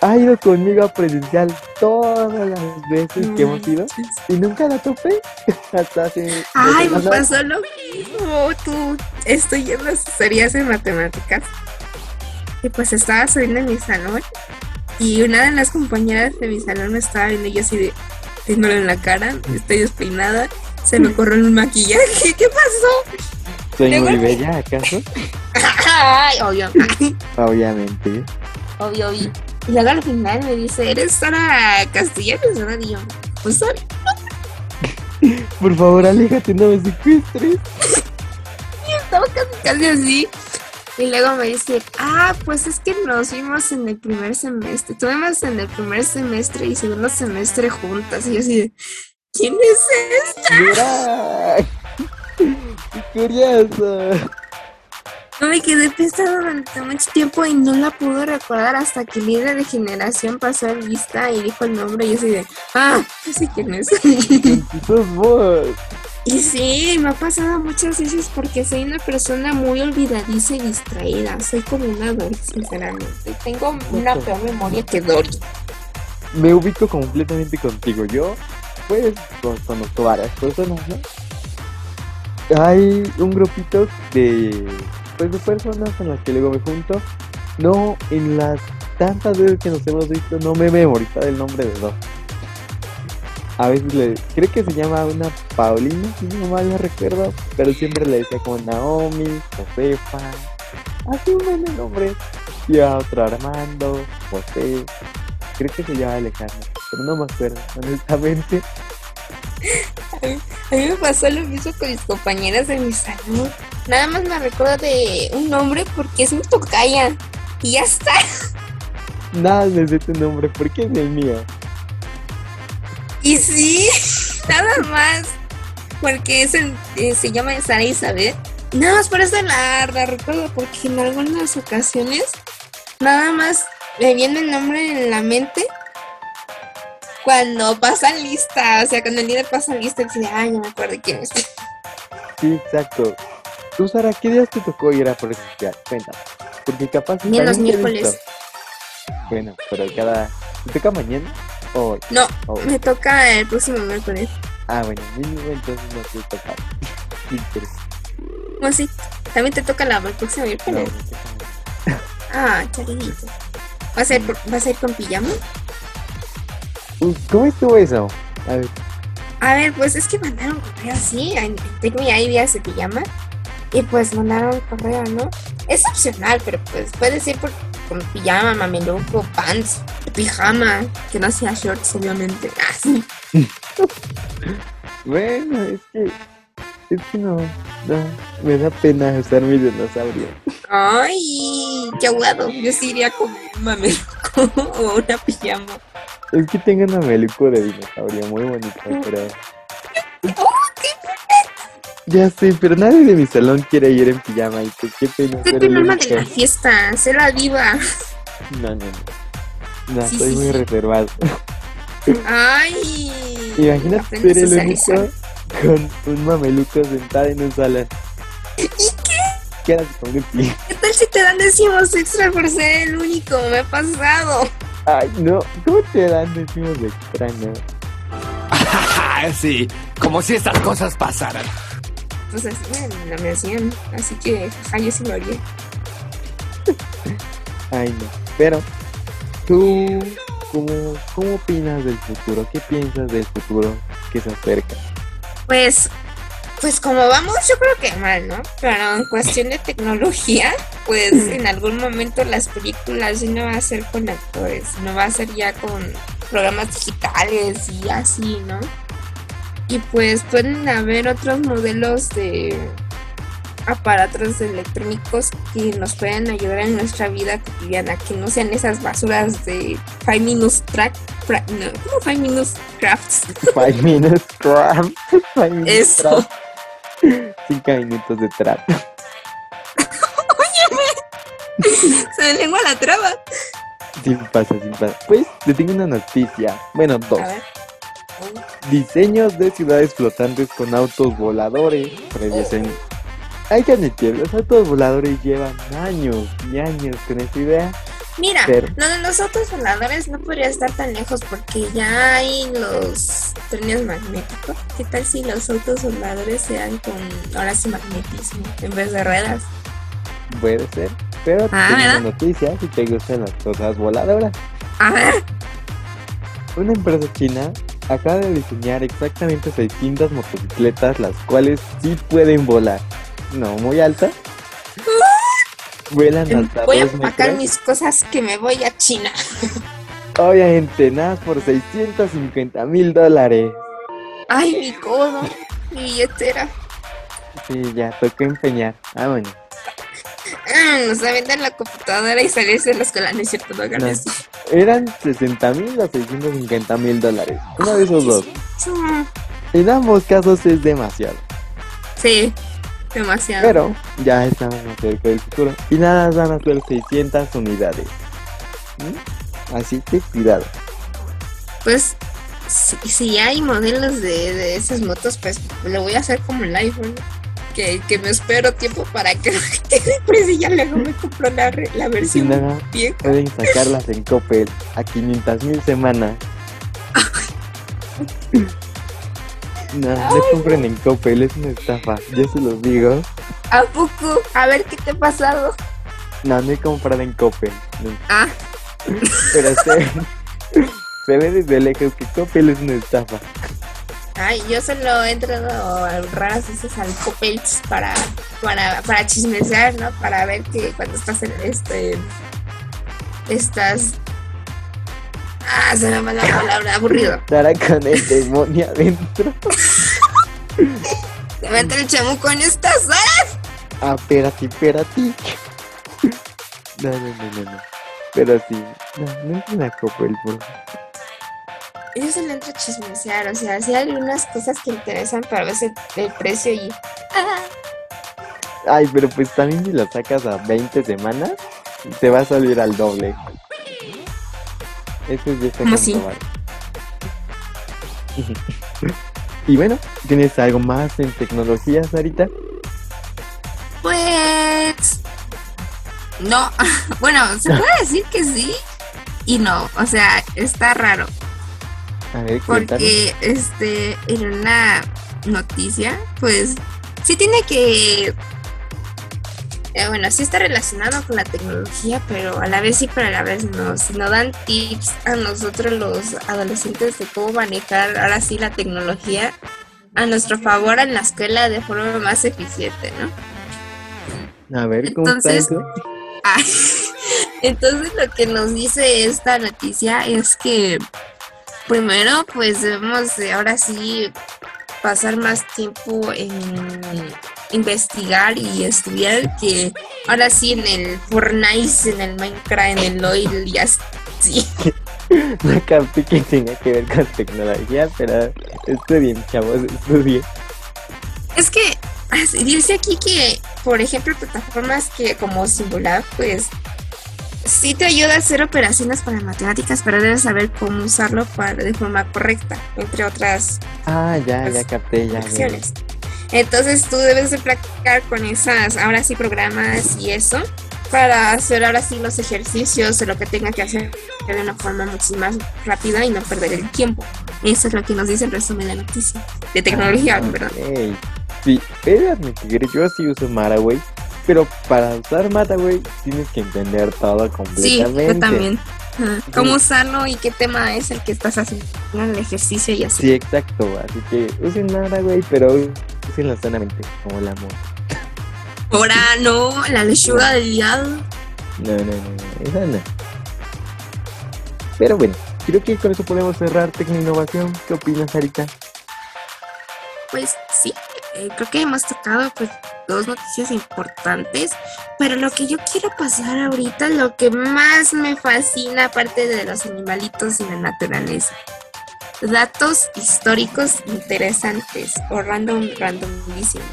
Ha ido conmigo a presencial todas las veces que hemos ido y nunca la topé hasta hace... Ay, me pasó lo mismo. Tú, estoy yendo asesorías en matemáticas. Y pues estaba subiendo en mi salón. Y una de las compañeras de mi salón me estaba viendo y yo así de, tengo en la cara, estoy despeinada, se me corrió el maquillaje. ¿Qué pasó? ¿Soy muy bella acaso? Ay, obvio, Obviamente. obvio, obvio. Y luego al final me dice, ¿eres Sara Castellanos? ¿verdad? Y yo, pues Sara. Por favor, aléjate, no me secuestres. estaba casi, casi así. Y luego me dice, ah, pues es que nos vimos en el primer semestre. Tuvimos en el primer semestre y segundo semestre juntas. Y yo así ¿quién es esta? Qué curioso. No me quedé pensando durante mucho tiempo y no la pude recordar hasta que el líder de generación pasó a vista y dijo el nombre. Y yo así de, ah, ya sé quién es. Si sos vos. Y sí, me ha pasado muchas veces porque soy una persona muy olvidadiza y distraída. Soy como una Dory, sinceramente. Tengo una peor memoria que Dory. Me ubico completamente contigo. Yo, pues, con- conozco varias personas, ¿no? Hay un grupito de, pues, de personas con las que luego me junto. No, en las tantas veces que nos hemos visto, no me he memorizado el nombre de dos. A veces le, creo que se llama una Paulina, si no mal no recuerdo, pero siempre le decía como Naomi, Josefa, así un buen nombre. Y a otro Armando, José, creo que se llama Alejandro, pero no me acuerdo, honestamente. A mí me pasó lo mismo con mis compañeras de mi salón. Nada más me recuerdo de un nombre porque es mi tocaya. Y ya está. Nada de ese nombre, porque es el mío. Y sí, nada más. Porque es el- eh, se llama Sara Isabel. Nada más por eso la, la recuerdo, porque en algunas ocasiones nada más me viene el nombre en la mente cuando pasan lista. O sea, cuando el líder pasa lista, dice, ay, no me acuerdo quién es. Sí, exacto. Tú, Sara, ¿qué días te tocó ir a presencial? Cuéntame. Porque capaz... Ni los miércoles. Bueno, pero cada... ¿Te toca mañana? Hoy? No, hoy. me toca el próximo miércoles. Ah, bueno, mínimo entonces no te toca. No, sí. También te toca la el próximo No, miércoles. no toca. Ah, charidito. ¿Vas a, ir, por- ¿Vas a ir con pijama? ¿Cómo estuvo eso? A ver, A ver, pues es que mandaron correo así. Me hay días de pijama. Y pues mandaron correo, ¿no? Es opcional, pero pues puedes ir por, con pijama, mameluco, pants, pijama. Que no sea shorts, obviamente. Ah, bueno, es que... Es que no, no, me da pena usar mi dinosaurio. Ay, qué aguado. Yo sí iría con un mameluco o una pijama. Es que tengo una meluco de dinosaurio muy bonito, pero... Ya sé, pero nadie de mi salón quiere ir en pijama y pues qué pena tu el norma de la fiesta. Sé la diva. No, no, no. No, Sí, soy sí, muy sí. reservado. Ay. Imagínate ser el único con un mameluco sentado en un salón. ¿Y qué? Quédate con un pie. ¿Qué tal si te dan decimos extra por ser el único? Me ha pasado. Ay, no. ¿Cómo te dan decimos de extraño? sí, como si estas cosas pasaran. pues así me, me hacían. Así que, jaja, yo sí lo haría. Ay, no. Pero, ¿tú cómo, cómo opinas del futuro? ¿Qué piensas del futuro que se acerca? Pues, pues como vamos, yo creo que mal, ¿no? Pero en cuestión de tecnología, pues en algún momento las películas ya no va a ser con actores, no va a ser ya con programas digitales y así, ¿no? Y pues pueden haber otros modelos de aparatos electrónicos que nos puedan ayudar en nuestra vida cotidiana, que no sean esas basuras de Five Minutes Track, pra- no, ¿cómo Five Minutes Crafts? Five minutes trap. Five minutes Eso. trap. Cinco minutos de trap. Se me lengua la traba. Sin pasa, sin pasa. Pues, te tengo una noticia. Bueno, dos. A ver. Diseños de ciudades flotantes con autos voladores. Previos en... Hay que admitir, los autos voladores llevan años y años con esta idea. Mira, Pero- lo de los autos voladores no podría estar tan lejos porque ya hay los trenes magnéticos. ¿Qué tal si los autos voladores sean con ahora sí magnetismo en vez de ruedas? Puede ser. Pero Ah, tengo ¿verdad? una noticia si te gustan las cosas voladoras. A ver, Una empresa china acaba de diseñar exactamente 600 motocicletas, las cuales sí pueden volar. No muy altas. Vuelan hasta voy a 2 empacar metros. mis cosas que me voy a China. Obviamente, nada por 650 mil dólares. Ay, mi codo, mi billetera. Sí, ya, tocó empeñar. Ah, bueno. Ah, nos a vender la computadora y salirse de la escuela, no es cierto, no hagan No. eso. Eran 60 mil o 650 mil dólares. Uno de esos dos. En ambos casos es demasiado. Sí, demasiado. Pero ya estamos más cerca del futuro. Y nada, van a ser 600 unidades. ¿Mm? Así que cuidado. Pues si, hay modelos de, de esas motos, pues lo voy a hacer como el iPhone. Que, que me espero tiempo para que precio y ya luego me compro la, la Si versión nada, vieja. pueden sacarlas en Coppel a 500 mil semanas. No, no compren en Coppel, es una estafa. Yo se los digo. ¿A poco? A ver qué te ha pasado. No, no he comprado en Coppel. no. Ah, Pero se, se ve desde lejos que Coppel es una estafa. ay, yo solo he entrado a raras veces al Coppels para, para, para chismesear, ¿no? Para ver que cuando estás en este. Estás. Ah, se me va la palabra, aburrido. Estará con el demonio adentro. Se me entra el chamuco en estas horas. Ah, espérate, espérate. No, no, no, no, no. Pero sí, no, no es una Coppel, por favor. Yo se le entro a chismesear, o sea, sí hay algunas cosas que interesan, pero a veces el precio y. Ah, Ay, pero pues también si lo sacas a 20 semanas, te va a salir al doble. Eso ya está comprobado. y bueno, ¿tienes algo más en tecnología, Sarita? pues. No, bueno, se puede decir que sí y no, o sea, está raro. A ver. Porque este en una noticia, pues sí tiene que eh, bueno, sí está relacionado con la tecnología, pero a la vez sí, pero a la vez no. Si nos dan tips a nosotros los adolescentes de cómo manejar ahora sí la tecnología a nuestro favor en la escuela de forma más eficiente, ¿no? A ver, ¿cómo Entonces-? Ah, Entonces lo que nos dice esta noticia es que primero pues debemos de ahora sí pasar más tiempo en investigar y estudiar que ahora sí en el Fortnite, en el Minecraft, en el LOL y así. No capté que tenía que ver con tecnología, pero estudien, chavos, estudien. Es que dice aquí que, por ejemplo, plataformas que como Singular, pues sí te ayuda a hacer operaciones para matemáticas, pero debes saber cómo usarlo para, de forma correcta, entre otras Ah, ya, Pues, ya capté, ya. ya, ya. Entonces tú debes de practicar con esas, ahora sí, programas y eso, para hacer ahora sí los ejercicios o lo que tenga que hacer de una forma mucho más rápida y no perder el tiempo. Eso es lo que nos dice el resumen de la noticia. De tecnología, Ah, ¿verdad? ok. Sí, he de admitir, yo sí uso Mara, güey. Pero para usar Mata, güey, tienes que entender todo Sí, completamente. yo también. Ajá. ¿Cómo usarlo y qué tema es el que estás haciendo en el ejercicio y así? Sí, exacto. Así que usen Mara, güey, pero úsenla sanamente, como el amor. Ahora no, la lechuga del diablo. No, no, no, esa no. Pero bueno, creo que con eso podemos cerrar Tecno Innovación. ¿Qué opinas, Sarita? Pues sí, eh, creo que hemos tocado pues dos noticias importantes, pero lo que yo quiero pasar ahorita, lo que más me fascina aparte de los animalitos y la naturaleza. Datos históricos interesantes o random randomísimos.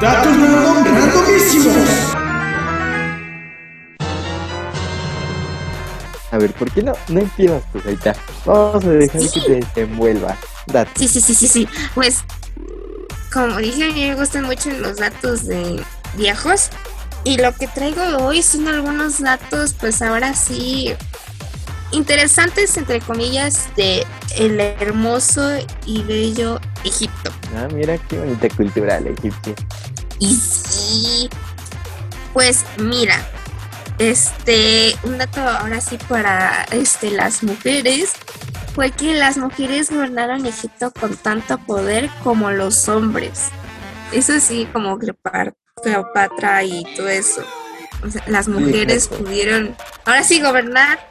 Datos random randomísimos. A ver, ¿por qué no, no empiezas tú, Sarita? Vamos a dejar Sí. que te desenvuelva. Date. Sí, sí, sí, sí, sí. Pues, como dije, a mí me gustan mucho los datos de viejos. Y lo que traigo hoy son algunos datos, pues ahora sí, interesantes, entre comillas, de el hermoso y bello Egipto. Ah, mira qué bonita cultura la egipcia. Y sí, pues mira, este, un dato ahora sí para este, las mujeres fue que las mujeres gobernaron Egipto con tanto poder como los hombres. Eso sí, como Cleopar- Cleopatra y todo eso. O sea, las mujeres pudieron, ahora sí, gobernar.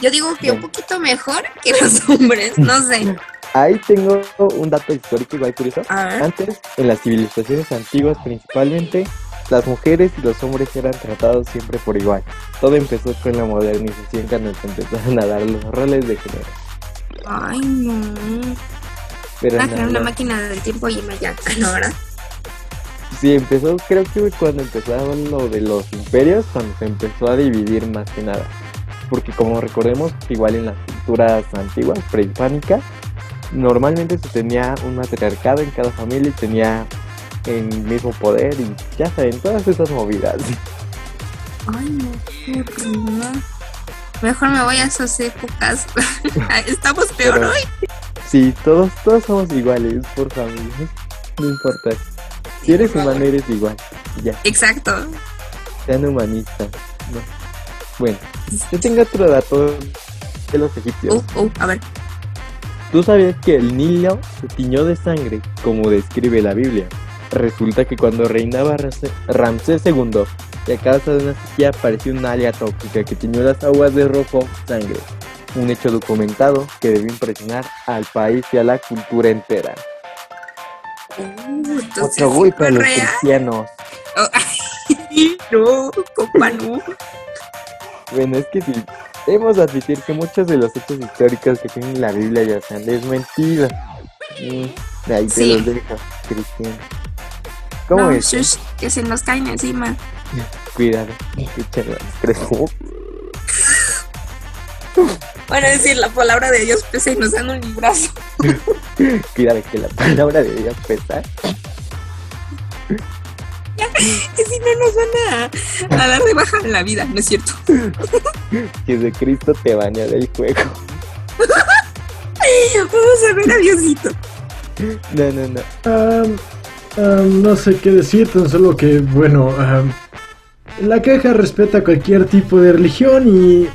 Yo digo que un poquito mejor que los hombres, no sé. Ahí tengo un dato histórico igual curioso. A. Antes, en las civilizaciones antiguas principalmente, las mujeres y los hombres eran tratados siempre por igual. Todo empezó con la modernización cuando se empezaron a dar los roles de género. Ay, no. Pero crear una máquina del tiempo y ya, Ah, no, ¿verdad? Sí, empezó, creo que fue cuando empezaron lo de los imperios, cuando se empezó a dividir más que nada. Porque como recordemos, igual en las culturas antiguas, prehispánicas, normalmente se tenía un matriarcado en cada familia y tenía el mismo poder y ya saben, todas esas movidas. Ay, no, horror. Mejor me voy a esas épocas. Estamos peor Pero- hoy. Sí, todos, todos somos iguales por familia, no importa. Si eres humano, eres igual. Ya, Exacto. sean humanistas. No. Bueno, yo tengo otro dato de los egipcios. Uh, uh, a ver. ¿Tú sabías que el Nilo se tiñó de sangre, como describe la Biblia? Resulta que cuando reinaba Ramsés II, y a causa de una sequía apareció una alga tóxica que tiñó las aguas de rojo sangre. Un hecho documentado que debió impresionar al país y a la cultura entera. Uh, Otro sí golpe fue a los real. cristianos. Oh, no, compa, no. Bueno, es que sí, debemos admitir que muchos de los hechos históricos que tiene la Biblia ya se han desmentido. Mm, de ahí te Sí. los dejo, Cristian. ¿Cómo No, es? shush, que se nos caen encima. Cuidado, escúchalo. Van a decir la palabra de Dios pesa y nos dan un librazo. Cuidado que la palabra de Dios pesa. Que si no nos van a, a dar de baja en la vida, ¿no es cierto? Jesucristo te baña del juego. Vamos a ver a Diosito. No, no, no. Am, no sé qué decir, tan solo que, bueno, am, la caja respeta cualquier tipo de religión y...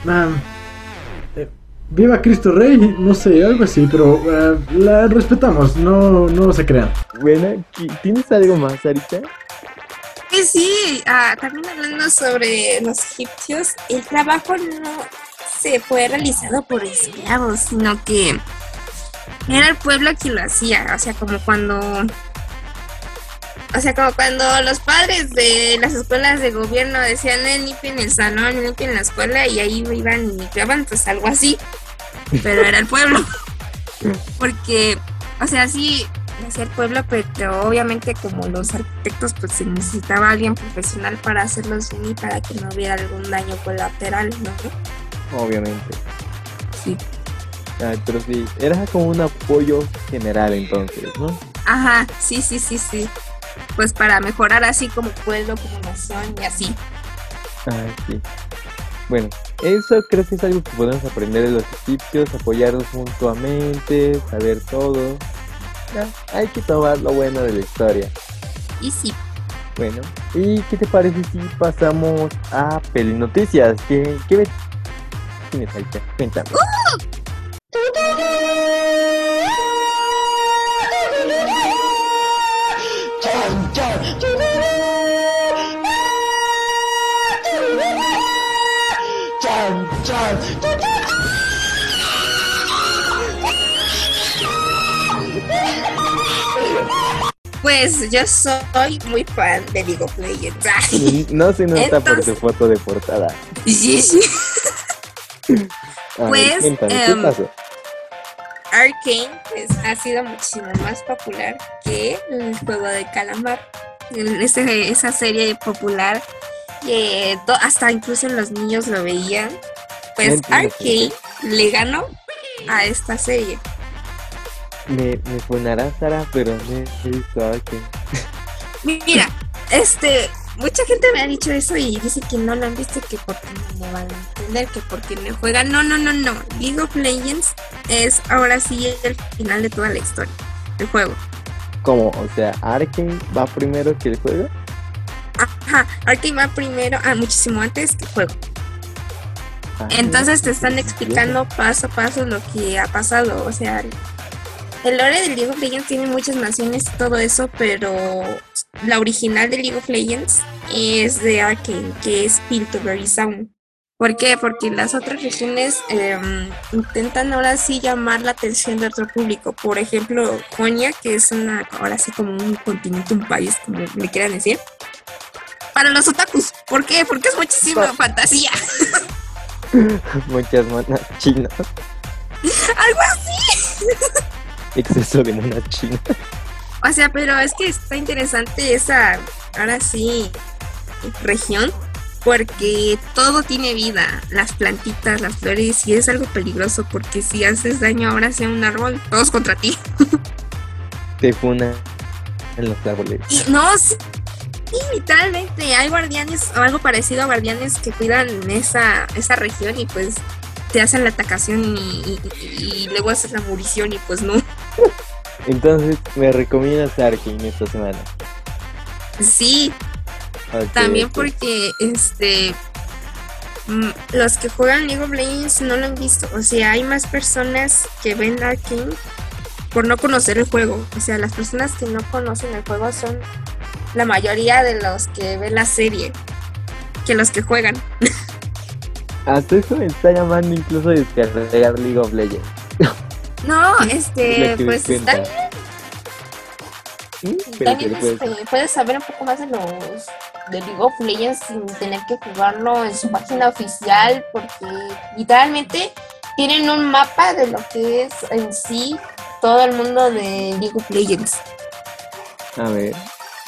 eh, Viva Cristo Rey, no sé, algo así, pero ah, la respetamos, no, no se crean. Bueno, ¿qui- ¿tienes algo más, Sarita? Que sí, ah, también hablando sobre los egipcios, el trabajo no se fue realizado por esclavos, sino que era el pueblo quien lo hacía, o sea, como cuando o sea, como cuando los padres de las escuelas de gobierno decían, eh, limpien el salón, limpien la escuela, y ahí iban y limpiaban, pues algo así. Pero era el pueblo. Porque, o sea, sí, hacía el pueblo, pero obviamente como los arquitectos, pues se necesitaba alguien profesional para hacerlos bien y para que no hubiera algún daño colateral, ¿no? Obviamente. Sí. Ah, pero sí, era como un apoyo general entonces, ¿no? Ajá, sí, sí, sí, sí. Pues para mejorar así como pueblo, como nación y así. Ah, sí. Bueno, eso creo que es algo que podemos aprender de los egipcios, apoyarnos mutuamente, saber todo. Ya, hay que tomar lo bueno de la historia. Y sí, Bueno, ¿y qué te parece si pasamos a Pelinoticias? ¿Qué, qué ves? tienes ahí? Cuéntame. Pues yo soy muy fan de League of Legends. No se nota por Entonces- tu foto de portada. Sí, sí. Pues, cuéntame, ¿qué em, pasó? Arcane pues, ha sido muchísimo más popular que el juego de calamar. Esa serie popular que hasta incluso los niños lo veían. Pues. Arcane le ganó a esta serie. Me, me sonará Sara, pero no he visto a que. Mira, este, mucha gente me ha dicho eso y dice que no lo han visto, que porque no lo van a entender, que porque no juegan. No, no, no, no. League of Legends es ahora sí el final de toda la historia, el juego. ¿Cómo? O sea, Arkane va primero que el juego. Ajá, Arcane va primero, ah, muchísimo antes que el juego. Entonces te están explicando paso a paso lo que ha pasado. O sea, el lore de League of Legends tiene muchas naciones y todo eso, pero la original de League of Legends es de Arcane, que es Piltover Sound. ¿Por qué? Porque las otras regiones em, intentan ahora sí llamar la atención de otro público. Por ejemplo, Jonia, que es una, ahora sí como un continente, un país, como le quieran decir. Para los otakus. ¿Por qué? Porque es muchísima fantasía. Muchas monas chinas. Algo así. Exceso de monas chinas. O sea, pero es que está interesante esa, ahora sí, región, porque todo tiene vida, las plantitas, las flores, y es algo peligroso, porque si haces daño ahora sí a un árbol, todos contra ti. Te funa en los árboles. Y no, sí, sí, literalmente, hay guardianes o algo parecido a guardianes que cuidan esa, esa región y pues te hacen la atacación y, y- y luego haces la murición y pues no. Entonces, me recomiendas Arkane esta semana. Sí, También porque este mm, los que juegan League of Legends no lo han visto. O sea, hay más personas que ven Arkane por no conocer el juego. O sea, las personas que no conocen el juego son la mayoría de los que ven la serie que los que juegan. Hasta eso me está llamando incluso a descargar League of Legends. No, este, pues está. ¿Mm? Pero También este, puedes saber un poco más de los de League of Legends sin tener que jugarlo en su página oficial porque literalmente tienen un mapa de lo que es en sí todo el mundo de League of Legends. A ver,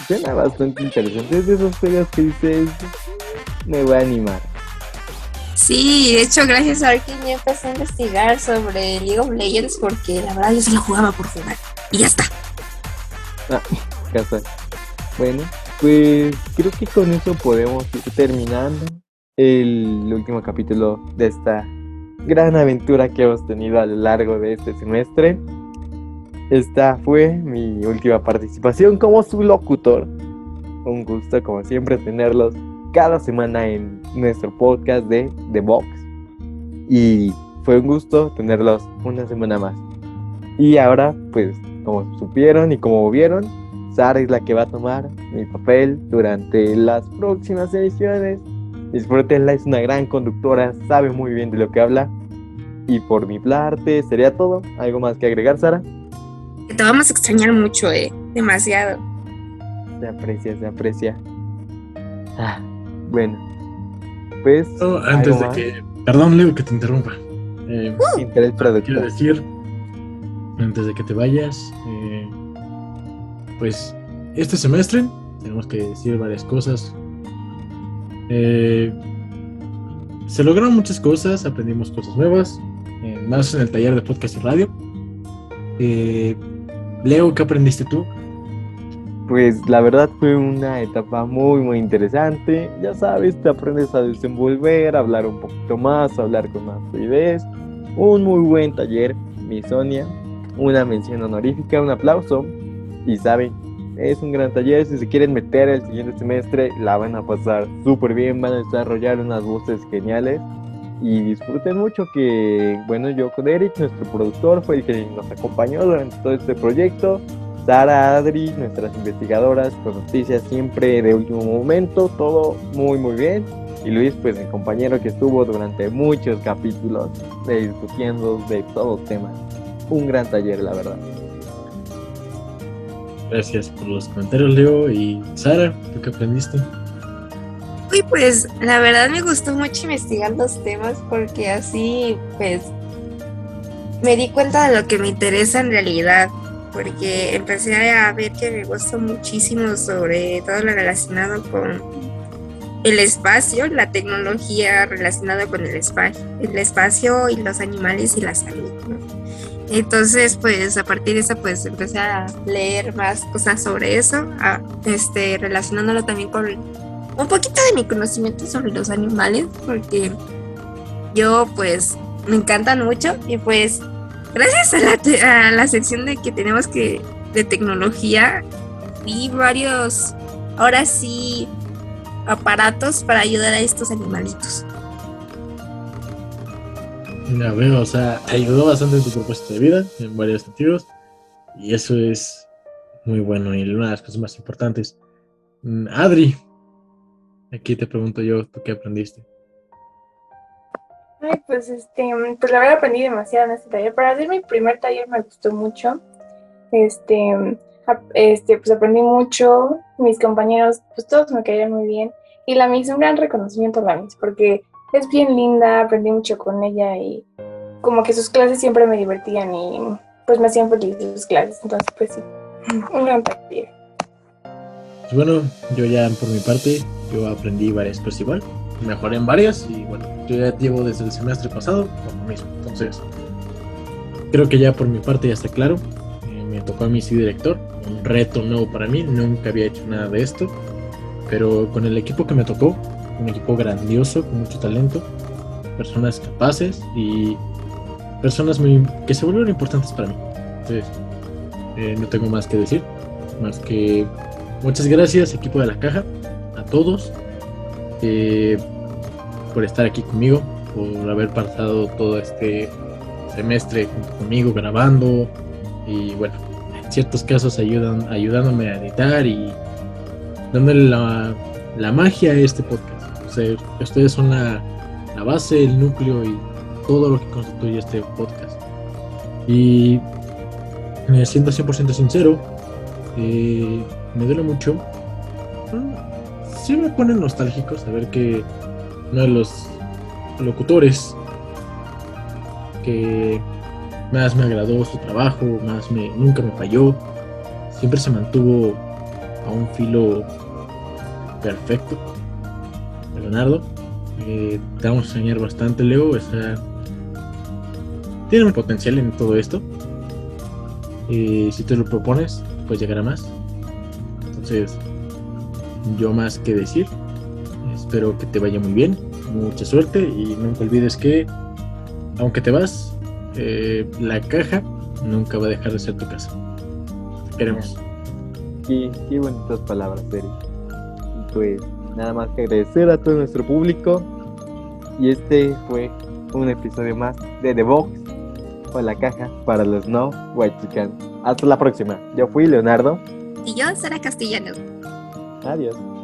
suena bastante interesante. Es de esos juegos que dices, me voy a animar. Sí, de hecho gracias a Arkane yo empecé a investigar sobre League of Legends porque la verdad yo solo jugaba por jugar y ya está. Casual. Bueno, pues creo que con eso podemos ir terminando el último capítulo de esta gran aventura que hemos tenido a lo largo de este semestre. Esta fue mi última participación como su locutor. Un gusto, como siempre, tenerlos cada semana en nuestro podcast de The Box. Y fue un gusto tenerlos una semana más. Y ahora, pues, como supieron y como vieron, Sara es la que va a tomar mi papel durante las próximas ediciones. Disfrútenla, es una gran conductora, sabe muy bien de lo que habla. Y por mi parte sería todo. ¿Algo más que agregar, Sara? Te vamos a extrañar mucho, eh, demasiado. Se aprecia, se aprecia. Ah, bueno, pues. No, antes ¿algo de que. Perdón, Leo, que te interrumpa. Eh, Interés quiero decir, antes de que te vayas, eh, pues este semestre tenemos que decir varias cosas. Eh, se lograron muchas cosas, aprendimos cosas nuevas, eh, más en el taller de podcast y radio. Leo, ¿qué aprendiste tú? pues la verdad fue una etapa muy muy interesante. Ya sabes, te aprendes a desenvolver, a hablar un poquito más, a hablar con más fluidez. Un muy buen taller, mi Sonia. Una mención honorífica, un aplauso. Y saben, es un gran taller. Si se quieren meter el siguiente semestre, la van a pasar súper bien. Van a desarrollar unas voces geniales. Y disfruten mucho que, bueno, yo con Eric, nuestro productor, fue el que nos acompañó durante todo este proyecto. Sara, Adri, nuestras investigadoras con noticias siempre de último momento, todo muy muy bien. Y Luis, pues mi compañero que estuvo durante muchos capítulos de discutiendo de todos temas. Un gran taller, la verdad. Gracias por los comentarios, Leo. Y Sara, ¿tú qué aprendiste? Uy, pues la verdad me gustó mucho investigar los temas porque así, pues, me di cuenta de lo que me interesa en realidad. Porque empecé a ver que me gusta muchísimo sobre todo lo relacionado con el espacio, la tecnología relacionada con el espacio, el espacio y los animales y la salud. Entonces, pues a partir de eso, pues empecé a leer más cosas sobre eso, este, relacionándolo también con un poquito de mi conocimiento sobre los animales, porque yo pues me encantan mucho y pues gracias a la, sección de que tenemos que de tecnología vi varios, ahora sí, aparatos para ayudar a estos animalitos. Ya veo, o sea, ayudó bastante en tu propuesta de vida, en varios sentidos. Y eso es muy bueno y una de las cosas más importantes. Mm, Adri, aquí te pregunto yo, ¿tú qué aprendiste? Ay, pues este, pues la verdad aprendí demasiado en este taller. Para hacer mi primer taller me gustó mucho. Este, este, pues aprendí mucho. Mis compañeros, pues todos me cayeron muy bien. Y la Miss, un gran reconocimiento a la Miss, porque es bien linda, aprendí mucho con ella y como que sus clases siempre me divertían y pues me hacían feliz sus clases. Entonces, pues sí, un gran taller. Pues bueno, yo ya por mi parte, yo aprendí varias cosas igual. Mejoré en varias y bueno, yo ya llevo desde el semestre pasado lo mismo. Entonces, creo que ya por mi parte ya está claro. Eh, me tocó a mí sí director, un reto nuevo para mí, nunca había hecho nada de esto. Pero con el equipo que me tocó, un equipo grandioso, con mucho talento, personas capaces y personas muy, que se volvieron importantes para mí. Entonces, eh, no tengo más que decir, más que muchas gracias equipo de la caja, todos, eh, por estar aquí conmigo, por haber pasado todo este semestre junto conmigo grabando y bueno, en ciertos casos ayudan, ayudándome a editar y dándole la, la magia a este podcast. O sea, ustedes son la, la base, el núcleo y todo lo que constituye este podcast. Y me siento 100% sincero, eh, me duele mucho. Mm, Sí me pone nostálgico saber que uno de los locutores que más me agradó su trabajo, más me, nunca me falló, siempre se mantuvo a un filo perfecto. Leonardo, eh, te vamos a enseñar bastante, Leo. O tiene un potencial en todo esto. Y si te lo propones, pues llegar a más. Entonces, yo más que decir. Espero que te vaya muy bien, mucha suerte y nunca olvides que, aunque te vas, eh, la caja nunca va a dejar de ser tu casa. Te queremos. Qué, qué bonitas palabras, Eric. Pues nada más que agradecer a todo nuestro público. Y este fue un episodio más de The Box o la caja para los no white chican. Hasta la próxima. Yo fui Leonardo. Y yo, Sara Castellanos. Adiós.